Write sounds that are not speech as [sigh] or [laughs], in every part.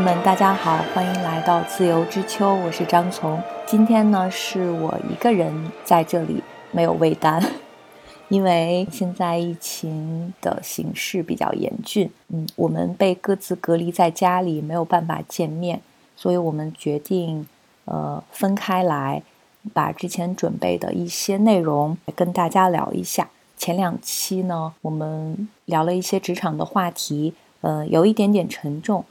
友们，大家好，欢迎来到自由之秋，我是张从。今天呢，是我一个人在这里，没有魏丹，[laughs] 因为现在疫情的形势比较严峻，嗯，我们被各自隔离在家里，没有办法见面，所以我们决定，呃，分开来，把之前准备的一些内容跟大家聊一下。前两期呢，我们聊了一些职场的话题，呃，有一点点沉重。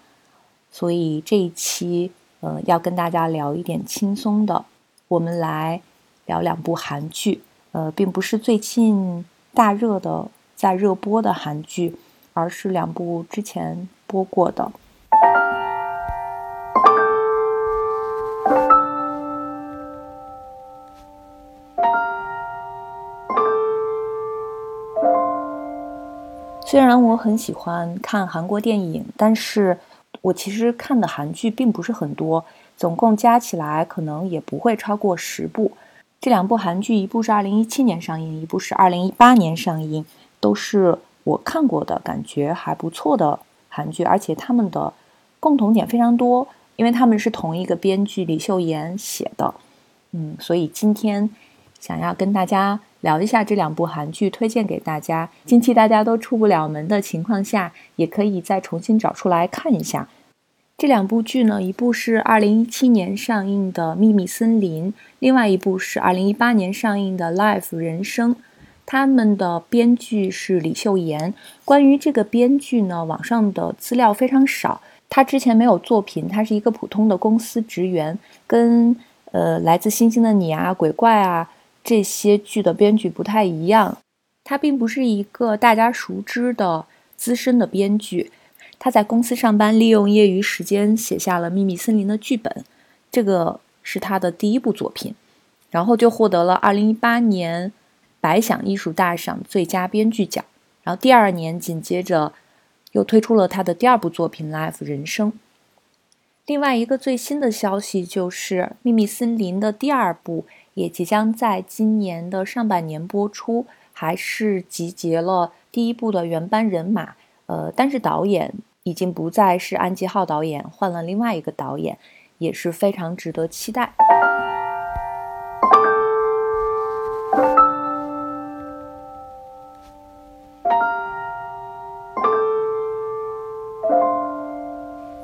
所以这一期，呃，要跟大家聊一点轻松的。我们来聊两部韩剧，呃，并不是最近大热的在热播的韩剧，而是两部之前播过的。虽然我很喜欢看韩国电影，但是。我其实看的韩剧并不是很多，总共加起来可能也不会超过十部。这两部韩剧，一部是二零一七年上映，一部是二零一八年上映，都是我看过的感觉还不错的韩剧，而且他们的共同点非常多，因为他们是同一个编剧李秀妍写的。嗯，所以今天想要跟大家聊一下这两部韩剧，推荐给大家。近期大家都出不了门的情况下，也可以再重新找出来看一下。这两部剧呢，一部是二零一七年上映的《秘密森林》，另外一部是二零一八年上映的《Life 人生》。他们的编剧是李秀妍。关于这个编剧呢，网上的资料非常少。他之前没有作品，他是一个普通的公司职员，跟呃《来自星星的你》啊、《鬼怪》啊这些剧的编剧不太一样。他并不是一个大家熟知的资深的编剧。他在公司上班，利用业余时间写下了《秘密森林》的剧本，这个是他的第一部作品，然后就获得了2018年白想艺术大赏最佳编剧奖。然后第二年紧接着又推出了他的第二部作品《Life 人生》。另外一个最新的消息就是《秘密森林》的第二部也即将在今年的上半年播出，还是集结了第一部的原班人马，呃，但是导演。已经不再是安吉浩导演，换了另外一个导演，也是非常值得期待。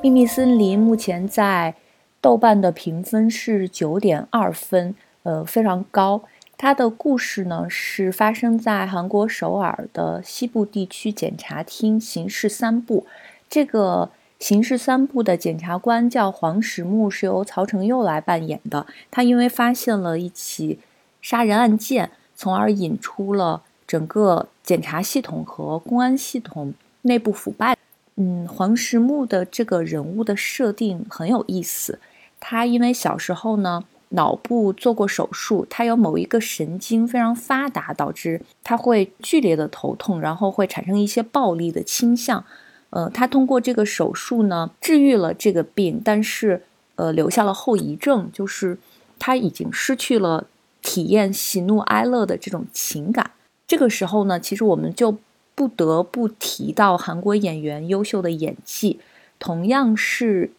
《秘密森林》目前在豆瓣的评分是九点二分，呃，非常高。它的故事呢是发生在韩国首尔的西部地区检察厅刑事三部。这个刑事三部的检察官叫黄石木，是由曹承佑来扮演的。他因为发现了一起杀人案件，从而引出了整个检察系统和公安系统内部腐败。嗯，黄石木的这个人物的设定很有意思。他因为小时候呢脑部做过手术，他有某一个神经非常发达，导致他会剧烈的头痛，然后会产生一些暴力的倾向。呃，他通过这个手术呢，治愈了这个病，但是呃，留下了后遗症，就是他已经失去了体验喜怒哀乐的这种情感。这个时候呢，其实我们就不得不提到韩国演员优秀的演技，同样是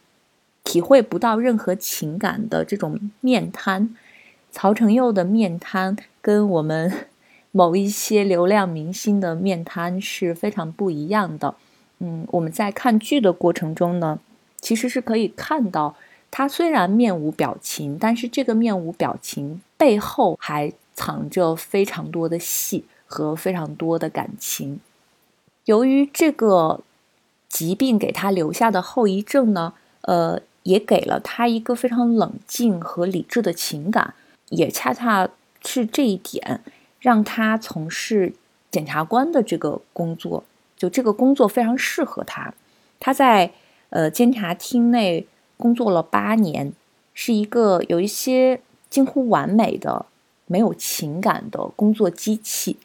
体会不到任何情感的这种面瘫。曹承佑的面瘫跟我们某一些流量明星的面瘫是非常不一样的。嗯，我们在看剧的过程中呢，其实是可以看到，他虽然面无表情，但是这个面无表情背后还藏着非常多的戏和非常多的感情。由于这个疾病给他留下的后遗症呢，呃，也给了他一个非常冷静和理智的情感，也恰恰是这一点让他从事检察官的这个工作。就这个工作非常适合他，他在呃监察厅内工作了八年，是一个有一些近乎完美的、没有情感的工作机器。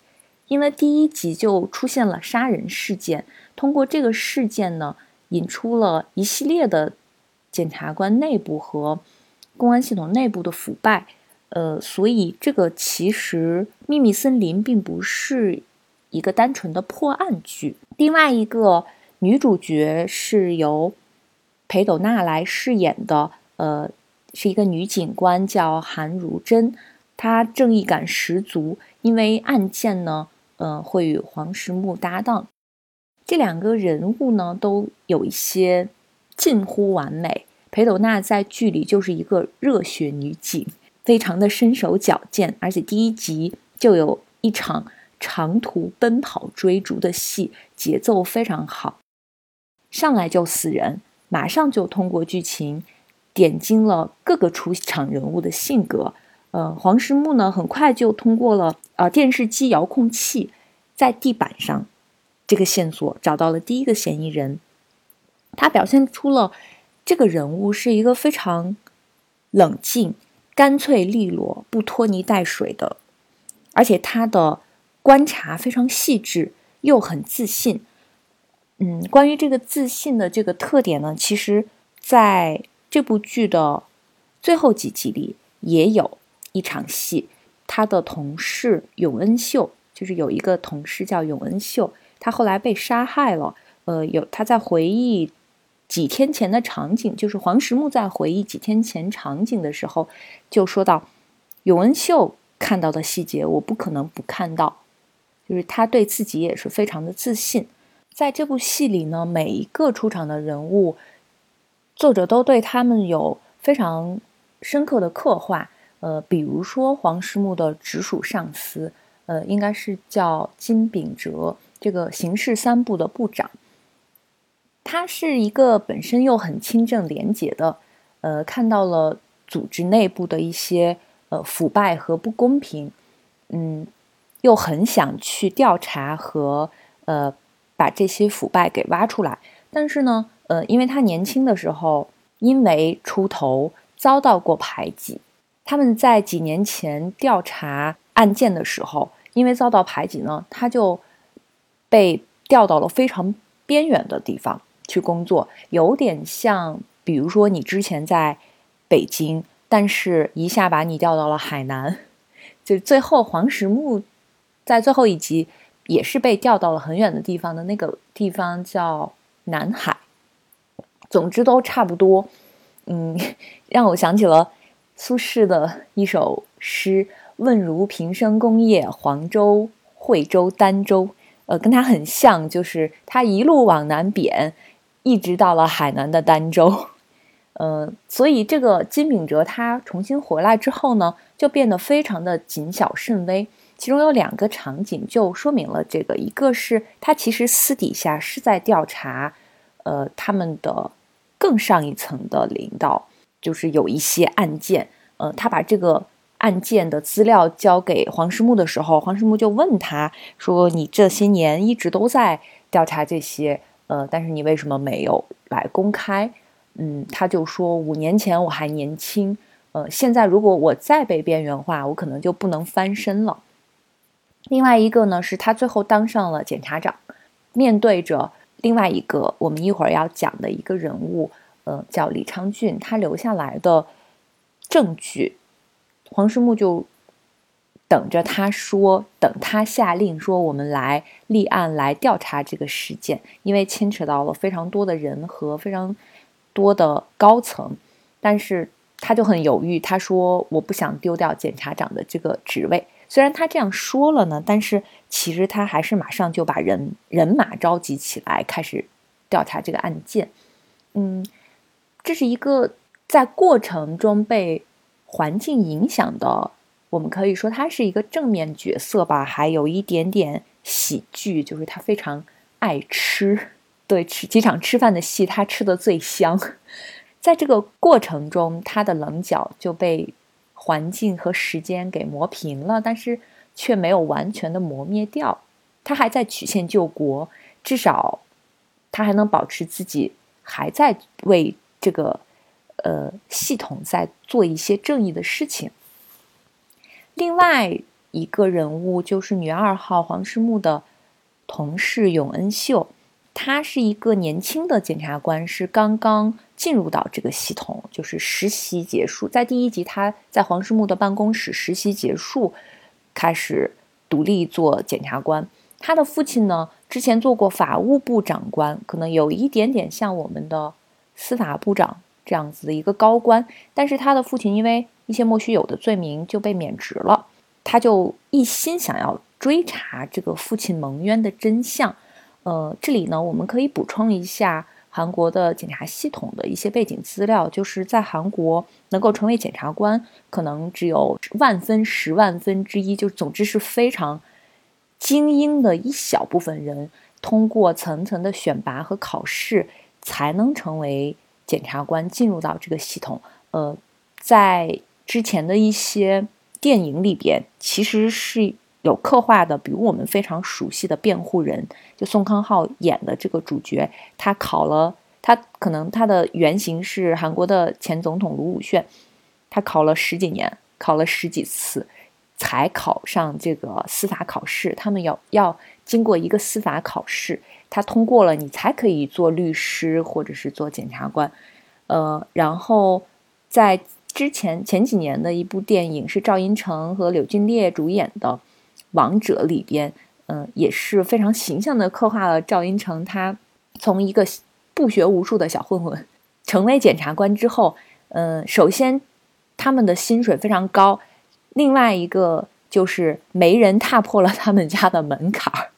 因为第一集就出现了杀人事件，通过这个事件呢，引出了一系列的检察官内部和公安系统内部的腐败。呃，所以这个其实《秘密森林》并不是。一个单纯的破案剧，另外一个女主角是由裴斗娜来饰演的，呃，是一个女警官，叫韩如珍，她正义感十足，因为案件呢，呃，会与黄石木搭档。这两个人物呢，都有一些近乎完美。裴斗娜在剧里就是一个热血女警，非常的身手矫健，而且第一集就有一场长途奔跑追逐的戏，节奏非常好，上来就死人，马上就通过剧情点睛了各个出场人物的性格。呃，黄石木呢，很快就通过了呃电视机遥控器在地板上这个线索，找到了第一个嫌疑人，他表现出了。这个人物是一个非常冷静、干脆利落、不拖泥带水的，而且他的观察非常细致，又很自信。嗯，关于这个自信的这个特点呢，其实在这部剧的最后几集里也有一场戏，他的同事永恩秀，就是有一个同事叫永恩秀，他后来被杀害了。呃，有他在回忆。几天前的场景，就是黄石木在回忆几天前场景的时候，就说到永恩秀看到的细节，我不可能不看到。就是他对自己也是非常的自信。在这部戏里呢，每一个出场的人物，作者都对他们有非常深刻的刻画。呃，比如说黄石木的直属上司，呃，应该是叫金秉哲，这个刑事三部的部长。他是一个本身又很清正廉洁的，呃，看到了组织内部的一些呃腐败和不公平，嗯，又很想去调查和呃把这些腐败给挖出来。但是呢，呃，因为他年轻的时候因为出头遭到过排挤，他们在几年前调查案件的时候，因为遭到排挤呢，他就被调到了非常边远的地方。去工作有点像，比如说你之前在北京，但是一下把你调到了海南，[laughs] 就最后黄石木在最后一集也是被调到了很远的地方的那个地方叫南海。总之都差不多，嗯，[laughs] 让我想起了苏轼的一首诗：“问如平生功业，黄州、惠州、儋州。”呃，跟他很像，就是他一路往南贬。一直到了海南的儋州，呃，所以这个金秉哲他重新回来之后呢，就变得非常的谨小慎微。其中有两个场景就说明了这个，一个是他其实私底下是在调查，呃，他们的更上一层的领导，就是有一些案件，呃，他把这个案件的资料交给黄石木的时候，黄石木就问他说：“你这些年一直都在调查这些。”呃，但是你为什么没有来公开？嗯，他就说五年前我还年轻，呃，现在如果我再被边缘化，我可能就不能翻身了。另外一个呢，是他最后当上了检察长，面对着另外一个我们一会儿要讲的一个人物，呃，叫李昌俊，他留下来的证据，黄石木就。等着他说，等他下令说，我们来立案来调查这个事件，因为牵扯到了非常多的人和非常多的高层，但是他就很犹豫，他说我不想丢掉检察长的这个职位。虽然他这样说了呢，但是其实他还是马上就把人人马召集起来，开始调查这个案件。嗯，这是一个在过程中被环境影响的。我们可以说他是一个正面角色吧，还有一点点喜剧，就是他非常爱吃，对，吃几场吃饭的戏，他吃的最香。在这个过程中，他的棱角就被环境和时间给磨平了，但是却没有完全的磨灭掉。他还在曲线救国，至少他还能保持自己还在为这个呃系统在做一些正义的事情。另外一个人物就是女二号黄世木的同事永恩秀，他是一个年轻的检察官，是刚刚进入到这个系统，就是实习结束，在第一集他在黄世木的办公室实习结束，开始独立做检察官。他的父亲呢，之前做过法务部长官，可能有一点点像我们的司法部长这样子的一个高官，但是他的父亲因为一些莫须有的罪名就被免职了，他就一心想要追查这个父亲蒙冤的真相。呃，这里呢，我们可以补充一下韩国的检察系统的一些背景资料，就是在韩国能够成为检察官，可能只有万分十万分之一，就总之是非常精英的一小部分人，通过层层的选拔和考试，才能成为检察官，进入到这个系统。呃，在之前的一些电影里边，其实是。有刻画的，比如我们非常熟悉的辩护人，就宋康昊演的这个主角，他考了，他可能他的原型是韩国的前总统卢武铉，他考了十几年，考了十几次，才考上这个司法考试。他们要要经过一个司法考试，他通过了，你才可以做律师或者是做检察官。呃，然后在之前前几年的一部电影是赵寅成和柳俊烈主演的。王者里边，嗯，也是非常形象的刻画了赵寅成。他从一个不学无术的小混混，成为检察官之后，嗯，首先他们的薪水非常高，另外一个就是没人踏破了他们家的门槛儿，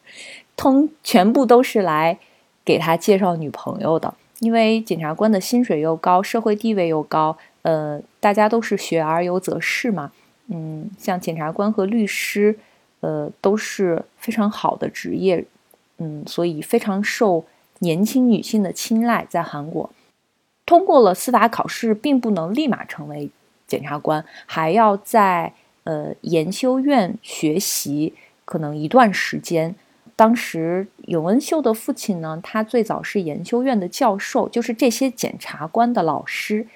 通全部都是来给他介绍女朋友的。因为检察官的薪水又高，社会地位又高，呃，大家都是学而优则仕嘛，嗯，像检察官和律师。呃，都是非常好的职业，嗯，所以非常受年轻女性的青睐。在韩国，通过了司法考试，并不能立马成为检察官，还要在呃研修院学习，可能一段时间。当时永恩秀的父亲呢，他最早是研修院的教授，就是这些检察官的老师。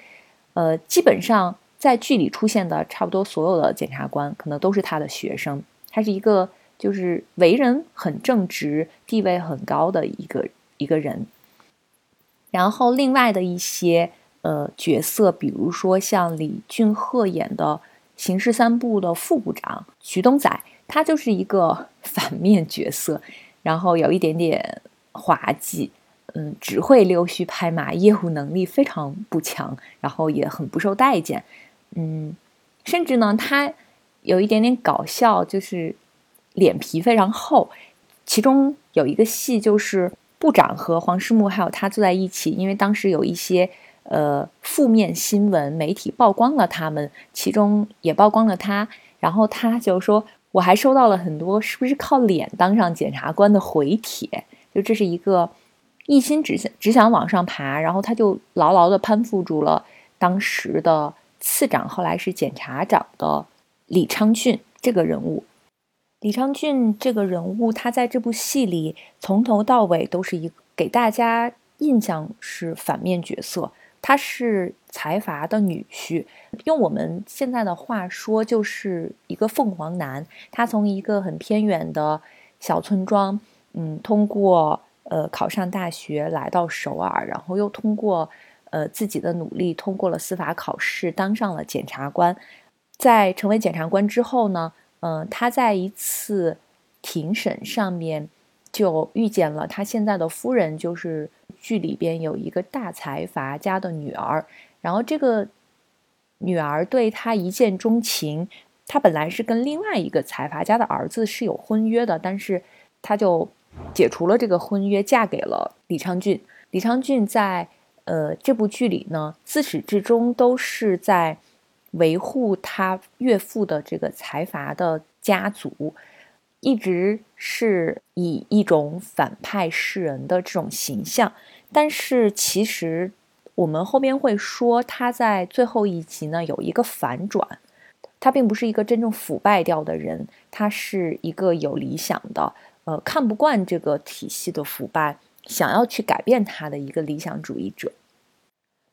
呃，基本上在剧里出现的差不多所有的检察官，可能都是他的学生。他是一个就是为人很正直、地位很高的一个一个人。然后另外的一些呃角色，比如说像李俊赫演的刑事三部的副部长徐东宰，他就是一个 [laughs] 反面角色，然后有一点点滑稽，嗯，只会溜须拍马，业务能力非常不强，然后也很不受待见，嗯，甚至呢他。有一点点搞笑，就是脸皮非常厚。其中有一个戏，就是部长和黄世木还有他坐在一起，因为当时有一些呃负面新闻，媒体曝光了他们，其中也曝光了他。然后他就说：“我还收到了很多，是不是靠脸当上检察官的回帖？就这是一个一心只想只想往上爬，然后他就牢牢的攀附住了当时的次长，后来是检察长的。”李昌俊这个人物，李昌俊这个人物，他在这部戏里从头到尾都是一给大家印象是反面角色。他是财阀的女婿，用我们现在的话说，就是一个凤凰男。他从一个很偏远的小村庄，嗯，通过呃考上大学来到首尔，然后又通过呃自己的努力通过了司法考试，当上了检察官。在成为检察官之后呢，嗯，他在一次庭审上面就遇见了他现在的夫人，就是剧里边有一个大财阀家的女儿，然后这个女儿对他一见钟情，他本来是跟另外一个财阀家的儿子是有婚约的，但是他就解除了这个婚约，嫁给了李昌俊。李昌俊在呃这部剧里呢，自始至终都是在。维护他岳父的这个财阀的家族，一直是以一种反派示人的这种形象。但是其实我们后边会说，他在最后一集呢有一个反转，他并不是一个真正腐败掉的人，他是一个有理想的，呃，看不惯这个体系的腐败，想要去改变他的一个理想主义者。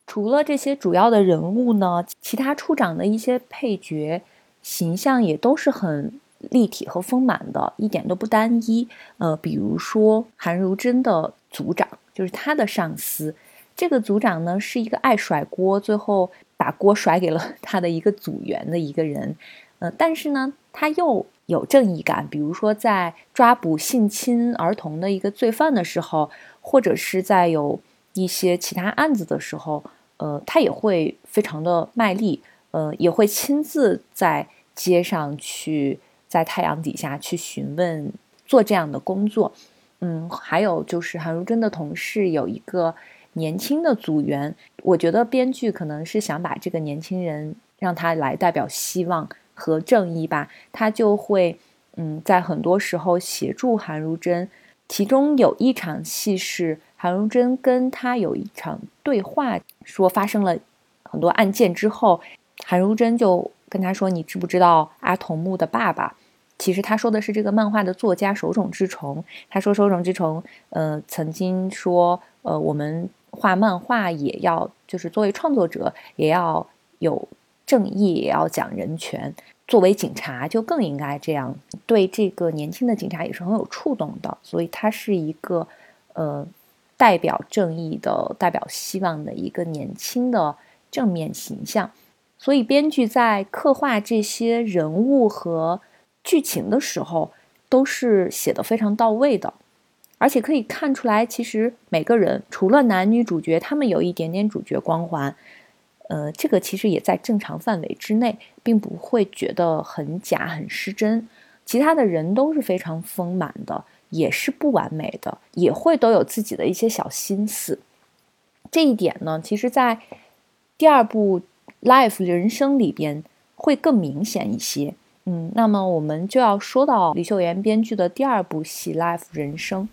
除了这些主要的人物呢，其他处长的一些配角形象也都是很立体和丰满的，一点都不单一。呃，比如说韩如真的组长，就是他的上司。这个组长呢是一个爱甩锅，最后把锅甩给了 [laughs] 他的一个组员的一个人。呃，但是呢，他又有正义感，比如说在抓捕性侵儿童的一个罪犯的时候，或者是在有。一些其他案子的时候，呃，他也会非常的卖力，呃，也会亲自在街上去，在太阳底下去询问做这样的工作。嗯，还有就是韩如珍的同事有一个年轻的组员，我觉得编剧可能是想把这个年轻人让他来代表希望和正义吧，他就会嗯，在很多时候协助韩如珍。其中有一场戏是韩如珍跟他有一场对话，说发生了很多案件之后，韩如珍就跟他说：“你知不知道阿童木的爸爸？”其实他说的是这个漫画的作家手冢治虫。他说手冢治虫，呃，曾经说，呃，我们画漫画也要，就是作为创作者也要有正义，也要讲人权。作为警察，就更应该这样对这个年轻的警察也是很有触动的。所以他是一个，呃，代表正义的、代表希望的一个年轻的正面形象。所以编剧在刻画这些人物和。剧情的时候都是写的非常到位的，而且可以看出来，其实每个人除了男女主角，他们有一点点主角光环，呃，这个其实也在正常范围之内，并不会觉得很假、很失真。其他的人都是非常丰满的，也是不完美的，也会都有自己的一些小心思。这一点呢，其实，在第二部《Life 人生》里边会更明显一些。嗯，那么我们就要说到李秀妍编剧的第二部戏《Life 人生》。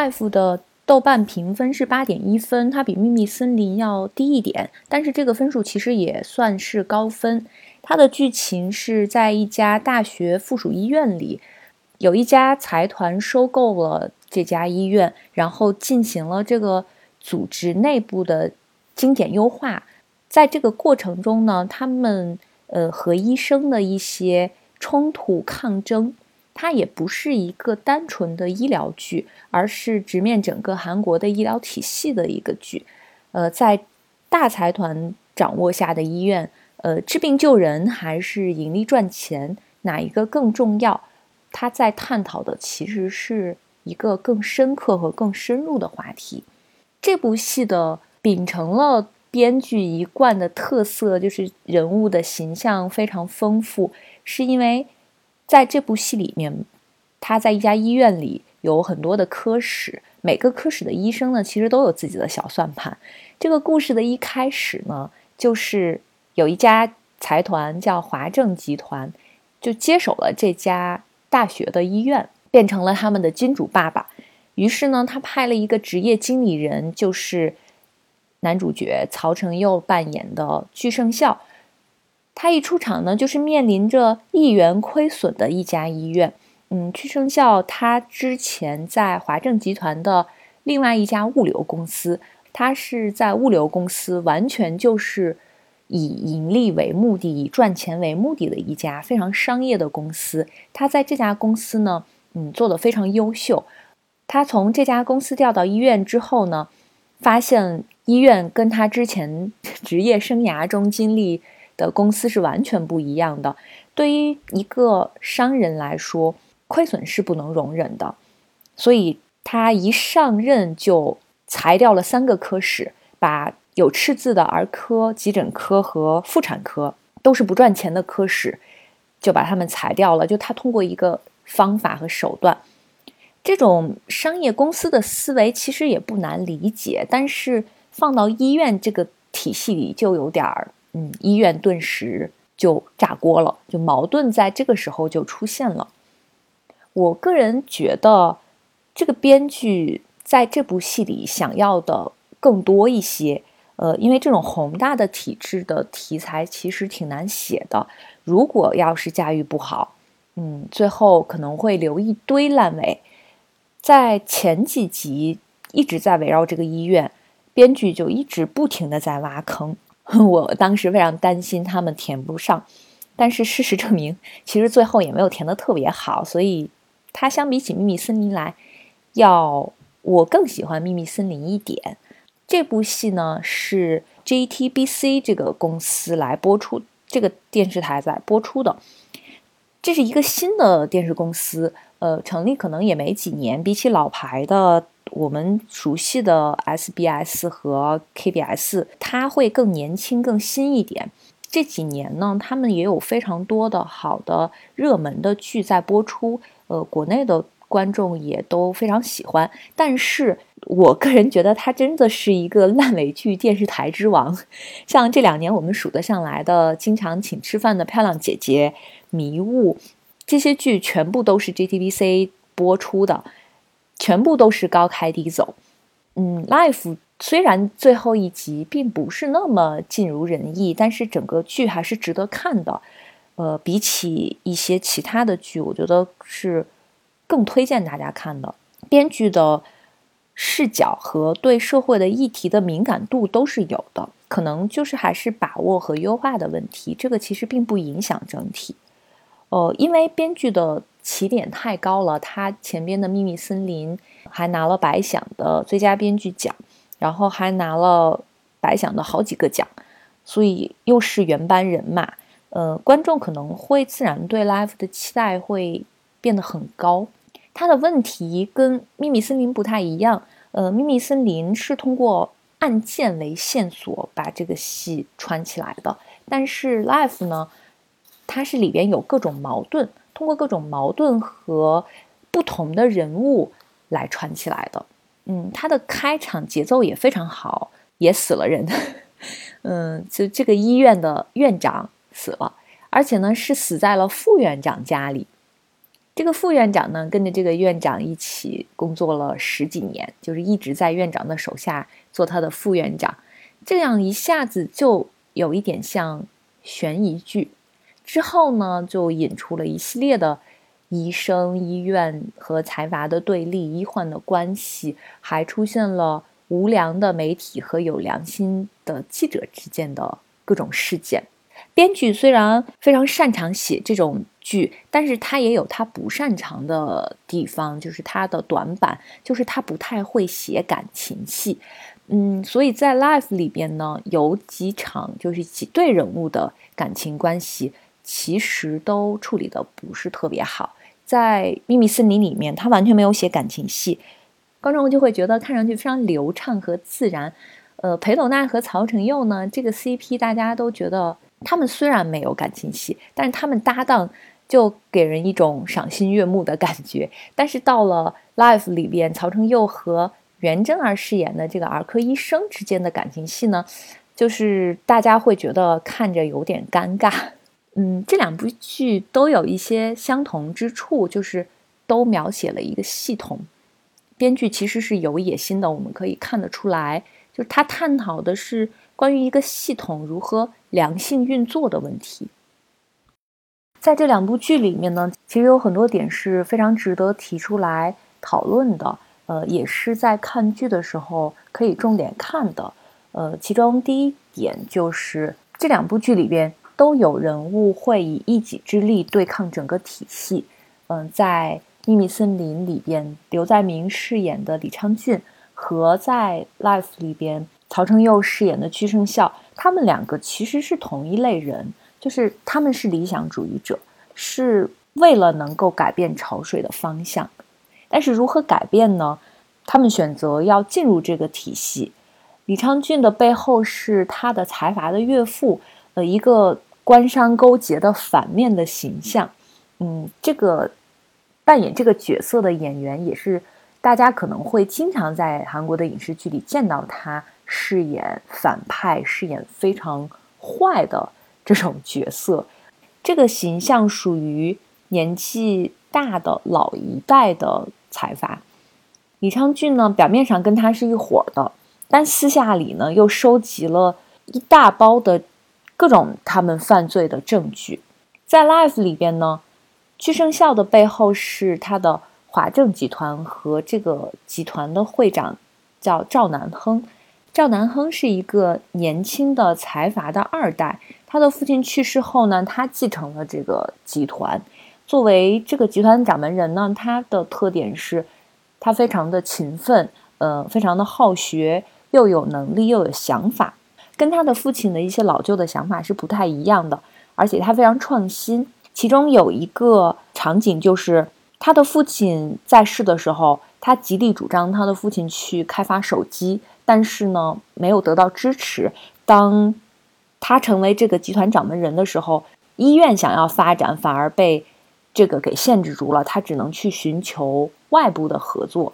Life 的豆瓣评分是八点一分，它比《秘密森林》要低一点，但是这个分数其实也算是高分。它的剧情是在一家大学附属医院里。有一家财团收购了这家医院，然后进行了这个组织内部的精简优化。在这个过程中呢，他们呃和医生的一些冲突抗争，它也不是一个单纯的医疗剧，而是直面整个韩国的医疗体系的一个剧。呃，在大财团掌握下的医院，呃，治病救人还是盈利赚钱，哪一个更重要？他在探讨的其实是一个更深刻和更深入的话题。这部戏的秉承了编剧一贯的特色，就是人物的形象非常丰富，是因为在这部戏里面，他在一家医院里有很多的科室，每个科室的医生呢，其实都有自己的小算盘。这个故事的一开始呢，就是有一家财团叫华正集团，就接手了这家。大学的医院变成了他们的金主爸爸，于是呢，他派了一个职业经理人，就是男主角曹承佑扮演的具胜孝。他一出场呢，就是面临着亿元亏损的一家医院。嗯，屈生孝他之前在华正集团的另外一家物流公司，他是在物流公司完全就是。以盈利为目的、以赚钱为目的的一家非常商业的公司，他在这家公司呢，嗯，做的非常优秀。他从这家公司调到医院之后呢，发现医院跟他之前 [laughs] 职业生涯中经历的公司是完全不一样的。对于一个商人来说，亏损是不能容忍的，所以他一上任就裁掉了三个科室，把。有赤字的儿科、急诊科和妇产科都是不赚钱的科室，就把他们裁掉了。就他通过一个方法和手段，这种商业公司的思维其实也不难理解，但是放到医院这个体系里就有点儿，嗯，医院顿时就炸锅了，就矛盾在这个时候就出现了。我个人觉得，这个编剧在这部戏里想要的更多一些。呃，因为这种宏大的体制的题材其实挺难写的，如果要是驾驭不好，嗯，最后可能会留一堆烂尾。在前几集一直在围绕这个医院，编剧就一直不停的在挖坑，[laughs] 我当时非常担心他们填不上，但是事实证明，其实最后也没有填的特别好，所以它相比起秘密森林来，要我更喜欢秘密森林一点。这部戏呢是 JTBC 这个公司来播出，这个电视台在播出的。这是一个新的电视公司，呃，成立可能也没几年，比起老牌的我们熟悉的 SBS 和 KBS，它会更年轻、更新一点。这几年呢，他们也有非常多的好的热门的剧在播出，呃，国内的观众也都非常喜欢。但是我个人觉得，它真的是一个烂尾剧电视台之王。像这两年我们数得上来的，经常请吃饭的漂亮姐姐。迷雾，这些剧全部都是 JTBC 播出的，全部都是高开低走。嗯，Life 虽然最后一集并不是那么尽如人意，但是整个剧还是值得看的。呃，比起一些其他的剧，我觉得是更推荐大家看的。编剧的视角和对社会的议题的敏感度都是有的，可能就是还是把握和优化的问题。这个其实并不影响整体。呃，因为编剧的起点太高了，他前边的《秘密森林》还拿了白想的最佳编剧奖，然后还拿了白想的好几个奖，所以又是原班人马，呃，观众可能会自然对 Life 的期待会变得很高。他的问题跟《秘密森林》不太一样，呃，《秘密森林》是通过案件为线索把这个戏串起来的，但是 Life 呢？它是里边有各种矛盾，通过各种矛盾和不同的人物来串起来的。嗯，它的开场节奏也非常好，也死了人。[laughs] 嗯，就这个医院的院长死了，而且呢是死在了副院长家里。这个副院长呢跟着这个院长一起工作了十几年，就是一直在院长的手下做他的副院长。这样一下子就有一点像悬疑剧。之后呢，就引出了一系列的医生、医院和财阀的对立、医患的关系，还出现了无良的媒体和有良心的记者之间的各种事件。编剧虽然非常擅长写这种剧，但是他也有他不擅长的地方，就是他的短板，就是他不太会写感情戏。嗯，所以在《Life》里边呢，有几场就是几对人物的感情关系。其实都处理的不是特别好，在《秘密森林》里面，他完全没有写感情戏，观众就会觉得看上去非常流畅和自然。呃，裴斗娜和曹承佑呢，这个 CP 大家都觉得他们虽然没有感情戏，但是他们搭档就给人一种赏心悦目的感觉。但是到了《Life》里边，曹承佑和袁真儿饰演的这个儿科医生之间的感情戏呢，就是大家会觉得看着有点尴尬。嗯，这两部剧都有一些相同之处，就是都描写了一个系统。编剧其实是有野心的，我们可以看得出来，就是他探讨的是关于一个系统如何良性运作的问题。在这两部剧里面呢，其实有很多点是非常值得提出来讨论的，呃，也是在看剧的时候可以重点看的。呃，其中第一点就是这两部剧里边。都有人物会以一己之力对抗整个体系。嗯，在《秘密森林》里边，刘在明饰演的李昌俊和在《Life》里边曹承佑饰演的屈胜孝，他们两个其实是同一类人，就是他们是理想主义者，是为了能够改变潮水的方向。但是如何改变呢？他们选择要进入这个体系。李昌俊的背后是他的财阀的岳父，呃，一个。官商勾结的反面的形象，嗯，这个扮演这个角色的演员也是大家可能会经常在韩国的影视剧里见到他饰演反派、饰演非常坏的这种角色。这个形象属于年纪大的老一代的财阀。李昌俊呢，表面上跟他是一伙的，但私下里呢，又收集了一大包的。各种他们犯罪的证据，在《Life》里边呢，屈生孝的背后是他的华正集团和这个集团的会长叫赵南亨。赵南亨是一个年轻的财阀的二代，他的父亲去世后呢，他继承了这个集团。作为这个集团掌门人呢，他的特点是，他非常的勤奋，呃，非常的好学，又有能力又有想法。跟他的父亲的一些老旧的想法是不太一样的，而且他非常创新。其中有一个场景就是他的父亲在世的时候，他极力主张他的父亲去开发手机，但是呢没有得到支持。当他成为这个集团掌门人的时候，医院想要发展，反而被这个给限制住了，他只能去寻求外部的合作。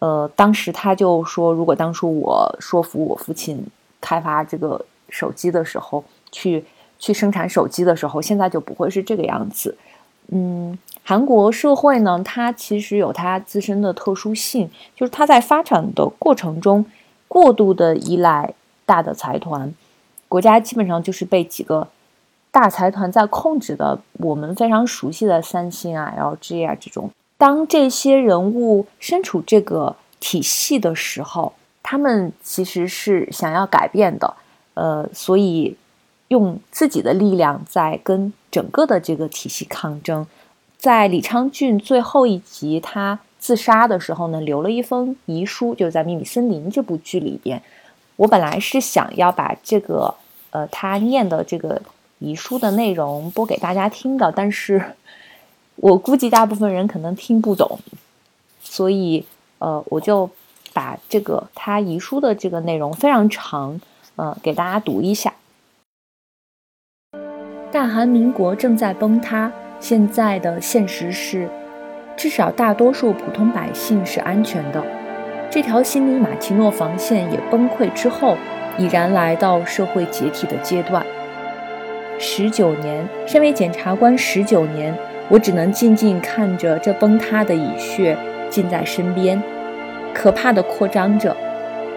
呃，当时他就说，如果当初我说服我父亲开发这个手机的时候，去去生产手机的时候，现在就不会是这个样子。嗯，韩国社会呢，它其实有它自身的特殊性，就是它在发展的过程中过度的依赖大的财团，国家基本上就是被几个大财团在控制的。我们非常熟悉的三星啊、LG 啊这种。当这些人物身处这个体系的时候，他们其实是想要改变的，呃，所以用自己的力量在跟整个的这个体系抗争。在李昌俊最后一集他自杀的时候呢，留了一封遗书，就在《秘密森林》这部剧里边。我本来是想要把这个呃他念的这个遗书的内容播给大家听的，但是。我估计大部分人可能听不懂，所以呃，我就把这个他遗书的这个内容非常长，呃，给大家读一下。大韩民国正在崩塌，现在的现实是，至少大多数普通百姓是安全的。这条心理马奇诺防线也崩溃之后，已然来到社会解体的阶段。十九年，身为检察官十九年。我只能静静看着这崩塌的蚁穴近在身边，可怕的扩张着。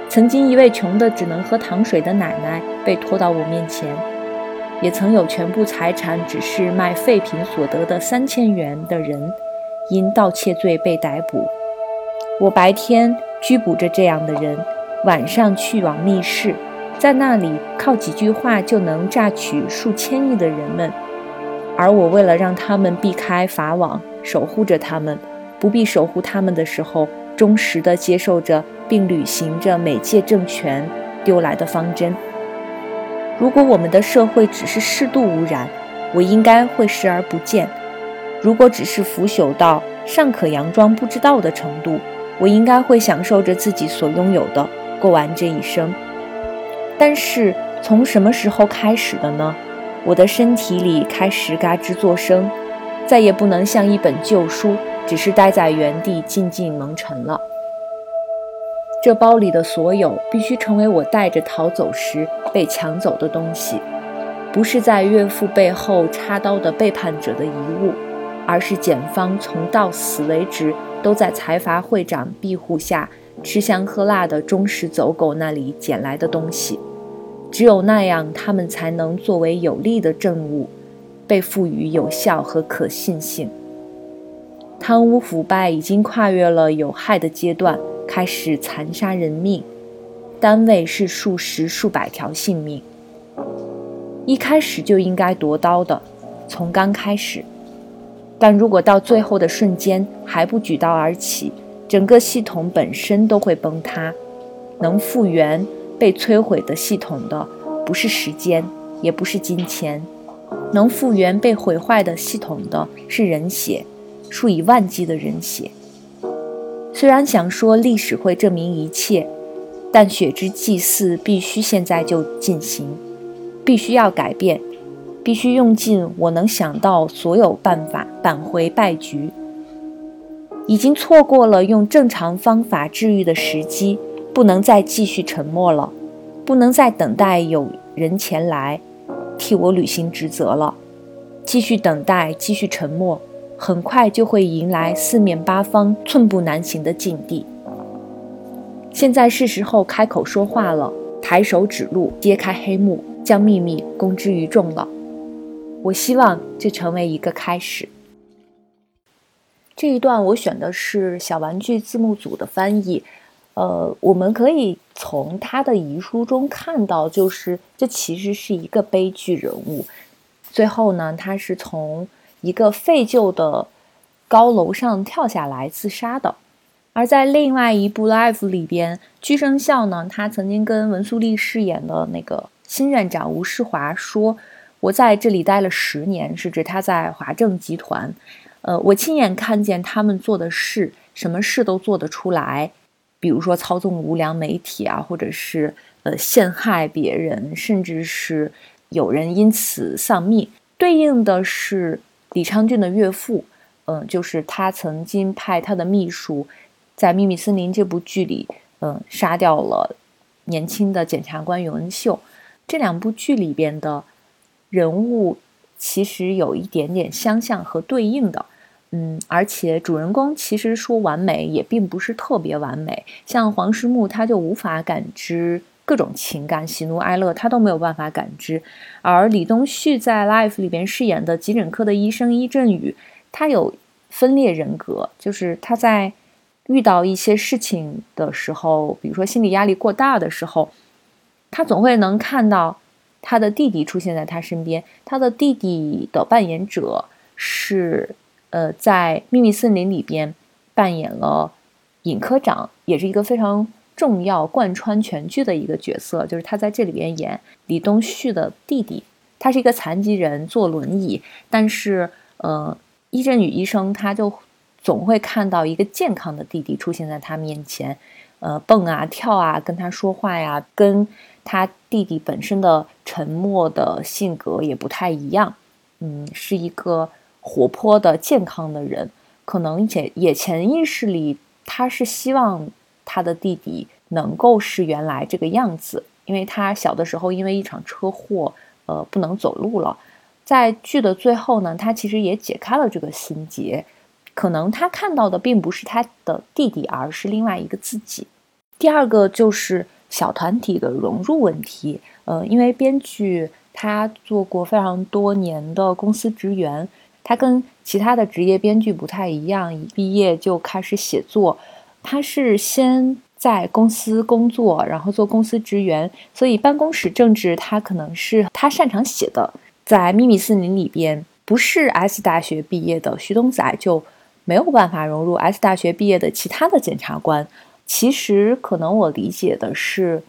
曾经一位穷得只能喝糖水的奶奶被拖到我面前，也曾有全部财产只是卖废品所得的三千元的人，因盗窃罪被逮捕。我白天拘捕着这样的人，晚上去往密室，在那里靠几句话就能榨取数千亿的人们。而我为了让他们避开法网，守护着他们，不必守护他们的时候，忠实地接受着并履行着每届政权丢来的方针。如果我们的社会只是适度污染，我应该会视而不见；如果只是腐朽到尚可佯装不知道的程度，我应该会享受着自己所拥有的，过完这一生。但是从什么时候开始的呢？我的身体里开始嘎吱作声，再也不能像一本旧书，只是待在原地静静蒙尘了。这包里的所有必须成为我带着逃走时被抢走的东西，不是在岳父背后插刀的背叛者的遗物，而是检方从到死为止都在财阀会长庇护下吃香喝辣的忠实走狗那里捡来的东西。只有那样，他们才能作为有力的证物，被赋予有效和可信性。贪污腐败已经跨越了有害的阶段，开始残杀人命，单位是数十、数百条性命。一开始就应该夺刀的，从刚开始。但如果到最后的瞬间还不举刀而起，整个系统本身都会崩塌。能复原。被摧毁的系统的不是时间，也不是金钱，能复原被毁坏的系统的是人血，数以万计的人血。虽然想说历史会证明一切，但血之祭祀必须现在就进行，必须要改变，必须用尽我能想到所有办法扳回败局。已经错过了用正常方法治愈的时机。不能再继续沉默了，不能再等待有人前来替我履行职责了。继续等待，继续沉默，很快就会迎来四面八方寸步难行的境地。现在是时候开口说话了，抬手指路，揭开黑幕，将秘密公之于众了。我希望这成为一个开始。这一段我选的是小玩具字幕组的翻译。呃，我们可以从他的遗书中看到，就是这其实是一个悲剧人物。最后呢，他是从一个废旧的高楼上跳下来自杀的。而在另外一部《Life》里边，居生孝呢，他曾经跟文素丽饰演的那个新院长吴世华说：“我在这里待了十年，是指他在华政集团。呃，我亲眼看见他们做的事，什么事都做得出来。比如说操纵无良媒体啊，或者是呃陷害别人，甚至是有人因此丧命。对应的是李昌俊的岳父，嗯，就是他曾经派他的秘书在《秘密森林》这部剧里，嗯，杀掉了年轻的检察官永恩秀。”这两部剧里边的人物其实有一点点相像和对应的，嗯，而且主人公其实说完美也并不是特别完美，像黄师木他就无法感知各种情感，喜怒哀乐他都没有办法感知，而李东旭在《Life》里边饰演的急诊科的医生伊振宇，他有分裂人格，就是他在遇到一些事情的时候，比如说心理压力过大的时候。他总会能看到他的弟弟出现在他身边。他的弟弟的扮演者是，呃，在《秘密森林》里边扮演了尹科长，也是一个非常重要、贯穿全剧的一个角色。就是他在这里边演李东旭的弟弟，他是一个残疾人，坐轮椅，但是，呃，伊振宇医生他就总会看到一个健康的弟弟出现在他面前，呃，蹦啊跳啊，跟他说话呀，跟。他弟弟本身的沉默的性格也不太一样，嗯，是一个活泼的、健康的人。可能也也潜意识里，他是希望他的弟弟能够是原来这个样子，因为他小的时候因为一场车祸，呃，不能走路了。在剧的最后呢，他其实也解开了这个心结，可能他看到的并不是他的弟弟，而是另外一个自己。第二个就是。小团体的融入问题，呃，因为编剧他做过非常多年的公司职员，他跟其他的职业编剧不太一样，一毕业就开始写作，他是先在公司工作，然后做公司职员，所以办公室政治他可能是他擅长写的。在《秘密森林》里边，不是 S 大学毕业的徐东仔就没有办法融入 S 大学毕业的其他的检察官。其实可能我理解的是，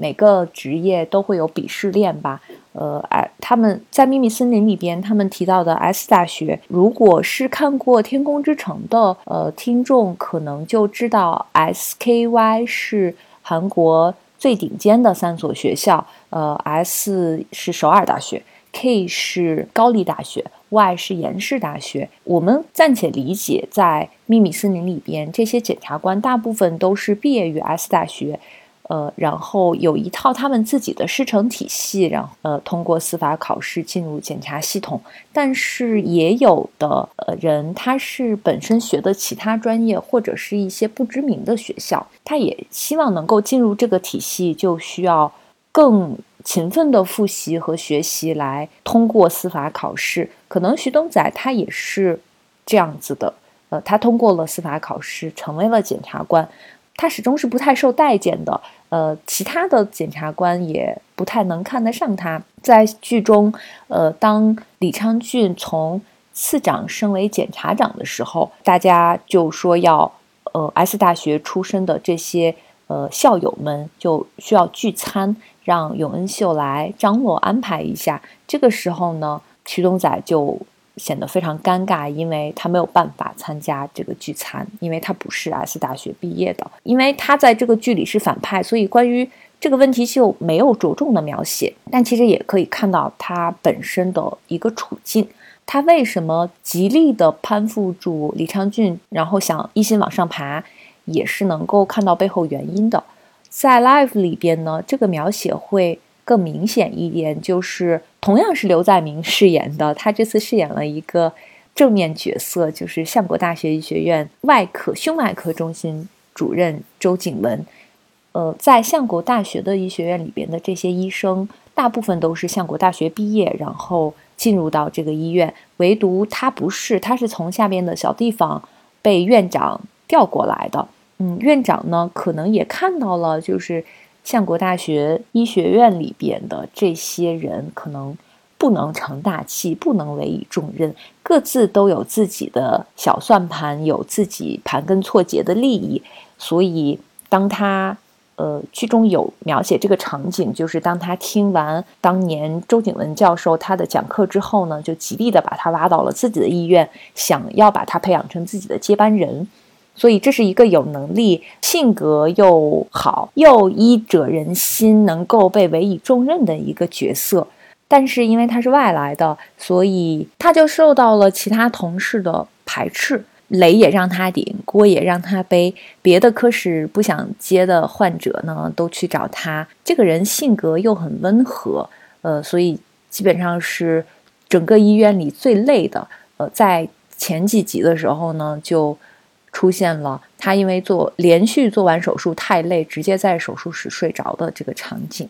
每个职业都会有鄙视链吧。呃，哎，他们在《秘密森林》里边，他们提到的 S 大学，如果是看过《天空之城》的呃听众，可能就知道 SKY 是韩国最顶尖的三所学校。呃，S 是首尔大学，K 是高丽大学。Y 是延世大学，我们暂且理解，在秘密森林里边，这些检察官大部分都是毕业于 S 大学，呃，然后有一套他们自己的师承体系，然后呃，通过司法考试进入检察系统。但是也有的呃人，他是本身学的其他专业，或者是一些不知名的学校，他也希望能够进入这个体系，就需要更。勤奋的复习和学习来通过司法考试，可能徐东仔他也是这样子的。呃，他通过了司法考试，成为了检察官，他始终是不太受待见的。呃，其他的检察官也不太能看得上他。在剧中，呃，当李昌俊从次长升为检察长的时候，大家就说要，呃，S 大学出身的这些呃校友们就需要聚餐。让永恩秀来张罗安排一下。这个时候呢，徐东仔就显得非常尴尬，因为他没有办法参加这个聚餐，因为他不是 S 大学毕业的。因为他在这个剧里是反派，所以关于这个问题就没有着重的描写。但其实也可以看到他本身的一个处境，他为什么极力的攀附住李昌俊，然后想一心往上爬，也是能够看到背后原因的。在 Life 里边呢，这个描写会更明显一点，就是同样是刘在明饰演的，他这次饰演了一个正面角色，就是相国大学医学院外科胸外科中心主任周景文。呃，在相国大学的医学院里边的这些医生，大部分都是相国大学毕业，然后进入到这个医院，唯独他不是，他是从下边的小地方被院长调过来的。嗯，院长呢，可能也看到了，就是相国大学医学院里边的这些人，可能不能成大器，不能委以重任，各自都有自己的小算盘，有自己盘根错节的利益，所以当他呃，剧中有描写这个场景，就是当他听完当年周景文教授他的讲课之后呢，就极力的把他挖到了自己的医院，想要把他培养成自己的接班人。所以这是一个有能力、性格又好、又医者仁心、能够被委以重任的一个角色。但是因为他是外来的，所以他就受到了其他同事的排斥。雷也让他顶，锅也让他背。别的科室不想接的患者呢，都去找他。这个人性格又很温和，呃，所以基本上是整个医院里最累的。呃，在前几集的时候呢，就出现了他因为做连续做完手术太累，直接在手术室睡着的这个场景。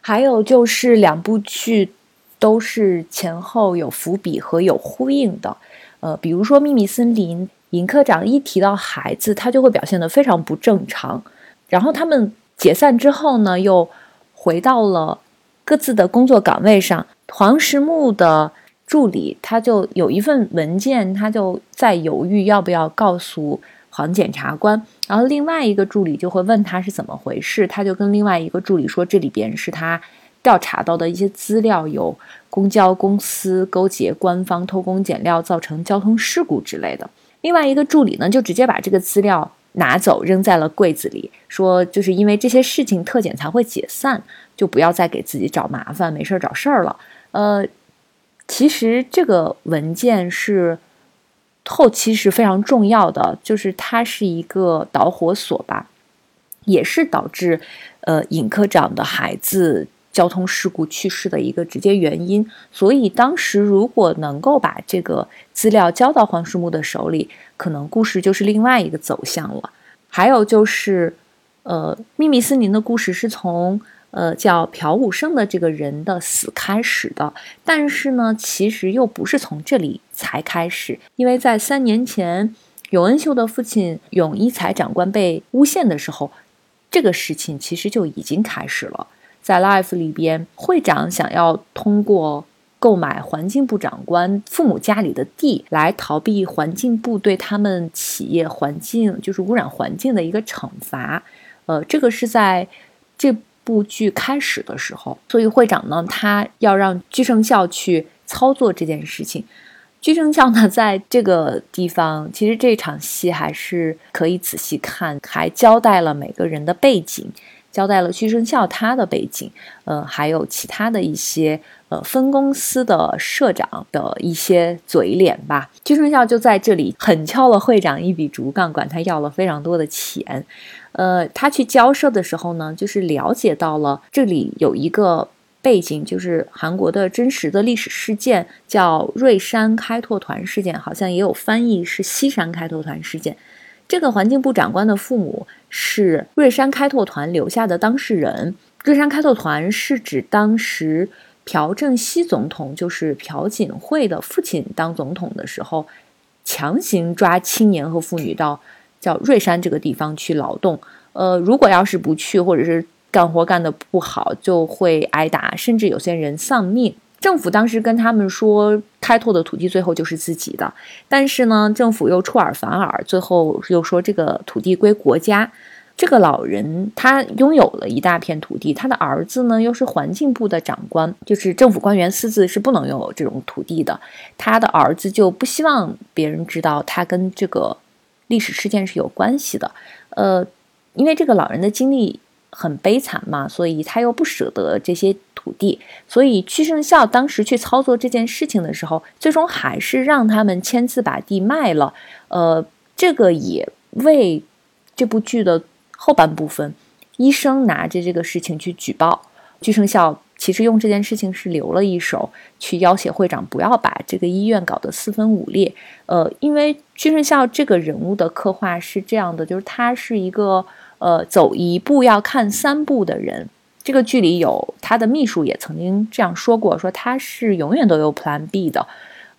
还有就是两部剧都是前后有伏笔和有呼应的。呃，比如说《秘密森林》，尹科长一提到孩子，他就会表现得非常不正常。然后他们解散之后呢，又回到了各自的工作岗位上。黄石木的助理他就有一份文件，他就在犹豫要不要告诉黄检察官。然后另外一个助理就会问他是怎么回事，他就跟另外一个助理说，这里边是他。调查到的一些资料有公交公司勾结官方偷工减料，造成交通事故之类的。另外一个助理呢，就直接把这个资料拿走，扔在了柜子里，说就是因为这些事情特检才会解散，就不要再给自己找麻烦，没事儿找事儿了。呃，其实这个文件是后期是非常重要的，就是它是一个导火索吧，也是导致呃尹科长的孩子。交通事故去世的一个直接原因，所以当时如果能够把这个资料交到黄世木的手里，可能故事就是另外一个走向了。还有就是，呃，秘密森林的故事是从呃叫朴武生的这个人的死开始的，但是呢，其实又不是从这里才开始，因为在三年前永恩秀的父亲永一才长官被诬陷的时候，这个事情其实就已经开始了。在 Life 里边，会长想要通过购买环境部长官父母家里的地，来逃避环境部对他们企业环境就是污染环境的一个惩罚。呃，这个是在这部剧开始的时候，所以会长呢，他要让鞠胜孝去操作这件事情。鞠胜孝呢，在这个地方，其实这场戏还是可以仔细看，还交代了每个人的背景。交代了鞠生孝他的背景，呃，还有其他的一些呃分公司的社长的一些嘴脸吧。鞠生孝就在这里狠敲了会长一笔竹杠，管他要了非常多的钱。呃，他去交涉的时候呢，就是了解到了这里有一个背景，就是韩国的真实的历史事件，叫瑞山开拓团事件，好像也有翻译是西山开拓团事件。这个环境部长官的父母是瑞山开拓团留下的当事人。瑞山开拓团是指当时朴正熙总统，就是朴槿惠的父亲当总统的时候，强行抓青年和妇女到叫瑞山这个地方去劳动。呃，如果要是不去，或者是干活干得不好，就会挨打，甚至有些人丧命。政府当时跟他们说，开拓的土地最后就是自己的，但是呢，政府又出尔反尔，最后又说这个土地归国家。这个老人他拥有了一大片土地，他的儿子呢又是环境部的长官，就是政府官员私自是不能拥有这种土地的。他的儿子就不希望别人知道他跟这个历史事件是有关系的。呃，因为这个老人的经历很悲惨嘛，所以他又不舍得这些。土地，所以屈胜孝当时去操作这件事情的时候，最终还是让他们签字把地卖了。呃，这个也为这部剧的后半部分，医生拿着这个事情去举报屈胜孝，其实用这件事情是留了一手，去要挟会长不要把这个医院搞得四分五裂。呃，因为屈胜孝这个人物的刻画是这样的，就是他是一个呃走一步要看三步的人。这个剧里有他的秘书也曾经这样说过，说他是永远都有 Plan B 的，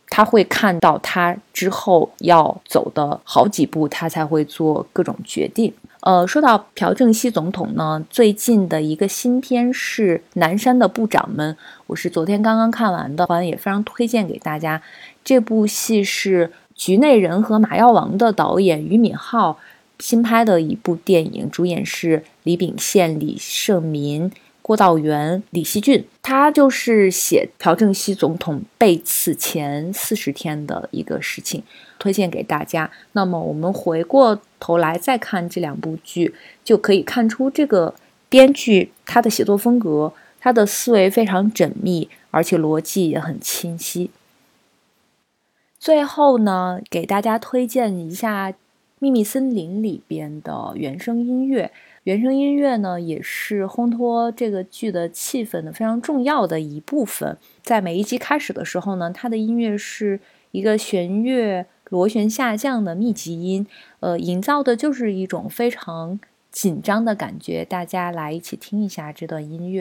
他会看到他之后要走的好几步，他才会做各种决定。呃，说到朴正熙总统呢，最近的一个新片是《南山的部长们》，我是昨天刚刚看完的，也非常推荐给大家。这部戏是《局内人》和《马药王》的导演俞敏浩新拍的一部电影，主演是李秉宪、李晟民。郭道元、李希俊，他就是写朴正熙总统被刺前四十天的一个事情，推荐给大家。那么我们回过头来再看这两部剧，就可以看出这个编剧他的写作风格，他的思维非常缜密，而且逻辑也很清晰。最后呢，给大家推荐一下《秘密森林》里边的原声音乐。原声音乐呢，也是烘托这个剧的气氛的非常重要的一部分。在每一集开始的时候呢，它的音乐是一个弦乐螺旋下降的密集音，呃，营造的就是一种非常紧张的感觉。大家来一起听一下这段音乐。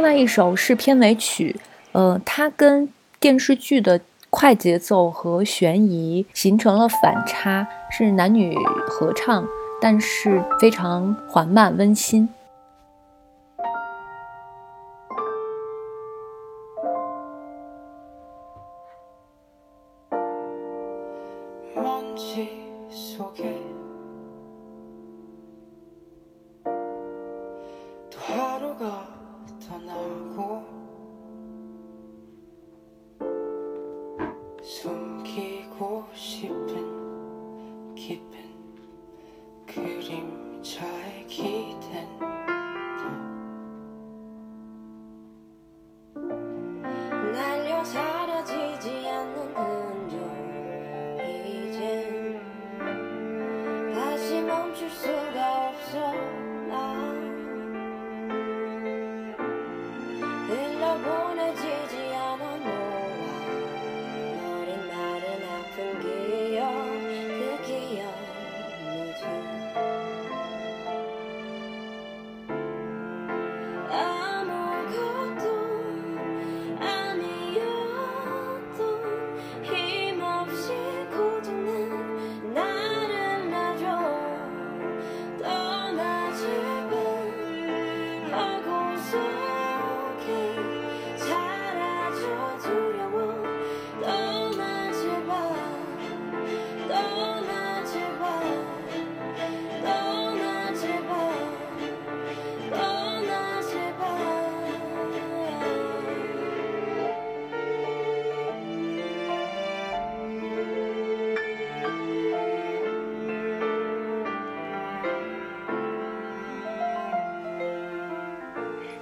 另外一首是片尾曲，呃，它跟电视剧的快节奏和悬疑形成了反差，是男女合唱，但是非常缓慢温馨。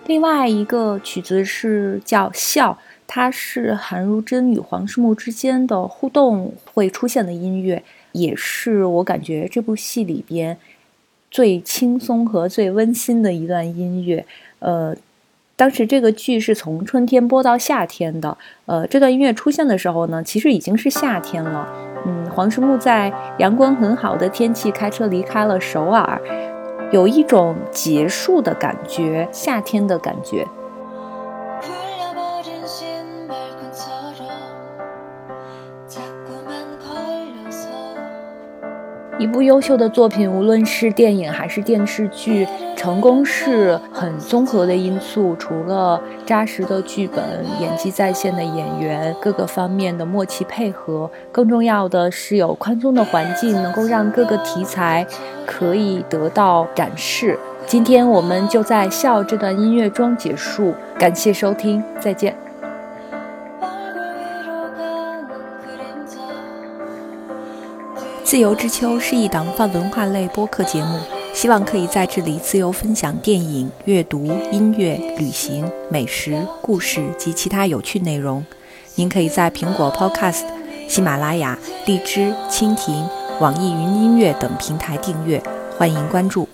另外一个曲子是叫《笑》，它是韩如真与黄世木之间的互动会出现的音乐，也是我感觉这部戏里边最轻松和最温馨的一段音乐。呃，当时这个剧是从春天播到夏天的，呃，这段音乐出现的时候呢，其实已经是夏天了。嗯，黄世木在阳光很好的天气开车离开了首尔。有一种结束的感觉，夏天的感觉。一部优秀的作品，无论是电影还是电视剧，成功是很综合的因素。除了扎实的剧本、演技在线的演员、各个方面的默契配合，更重要的是有宽松的环境，能够让各个题材可以得到展示。今天我们就在笑这段音乐中结束，感谢收听，再见。自由之秋是一档泛文化类播客节目，希望可以在这里自由分享电影、阅读、音乐、旅行、美食、故事及其他有趣内容。您可以在苹果 Podcast、喜马拉雅、荔枝、蜻蜓、网易云音乐等平台订阅，欢迎关注。